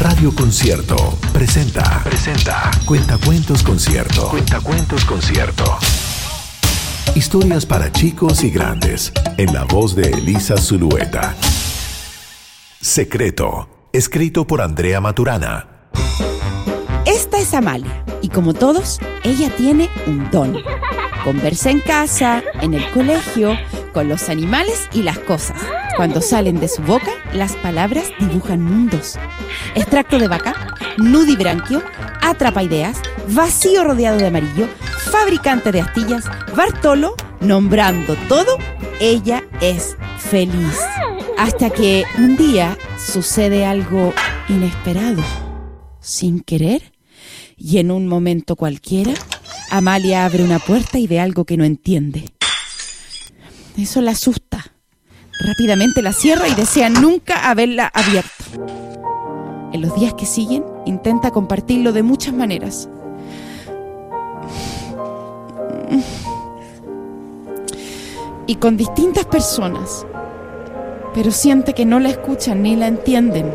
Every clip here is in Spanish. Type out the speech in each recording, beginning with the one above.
Radio Concierto presenta. Presenta. Cuentacuentos Concierto. Cuentacuentos Concierto. Historias para chicos y grandes. En la voz de Elisa Zulueta. Secreto. Escrito por Andrea Maturana. Esta es Amalia. Y como todos, ella tiene un don. Conversa en casa, en el colegio, con los animales y las cosas. Cuando salen de su boca, las palabras dibujan mundos. Extracto de vaca, nudibranquio, atrapa ideas, vacío rodeado de amarillo, fabricante de astillas, Bartolo, nombrando todo, ella es feliz. Hasta que un día sucede algo inesperado, sin querer, y en un momento cualquiera, Amalia abre una puerta y ve algo que no entiende. Eso la asusta. Rápidamente la cierra y desea nunca haberla abierto. En los días que siguen, intenta compartirlo de muchas maneras. Y con distintas personas. Pero siente que no la escuchan ni la entienden.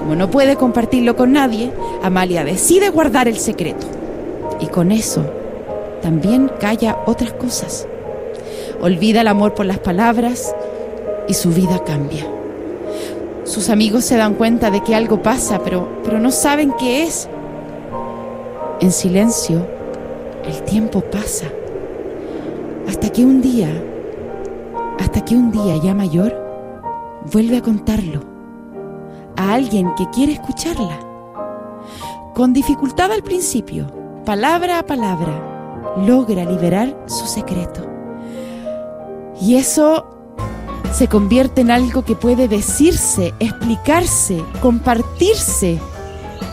Como no puede compartirlo con nadie, Amalia decide guardar el secreto. Y con eso también calla otras cosas. Olvida el amor por las palabras y su vida cambia. Sus amigos se dan cuenta de que algo pasa, pero, pero no saben qué es. En silencio, el tiempo pasa. Hasta que un día, hasta que un día ya mayor, vuelve a contarlo a alguien que quiere escucharla. Con dificultad al principio, palabra a palabra, logra liberar su secreto. Y eso se convierte en algo que puede decirse, explicarse, compartirse.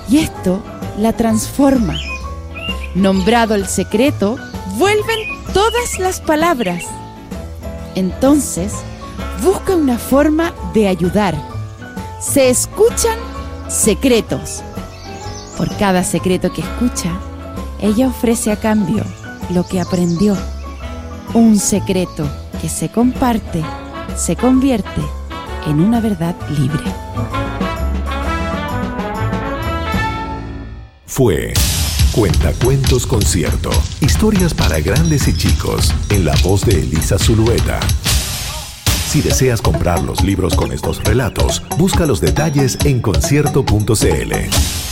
Y esto la transforma. Nombrado el secreto, vuelven todas las palabras. Entonces, busca una forma de ayudar. Se escuchan secretos. Por cada secreto que escucha, ella ofrece a cambio lo que aprendió. Un secreto que se comparte se convierte en una verdad libre. Fue Cuentacuentos Concierto. Historias para grandes y chicos. En la voz de Elisa Zulueta. Si deseas comprar los libros con estos relatos, busca los detalles en concierto.cl.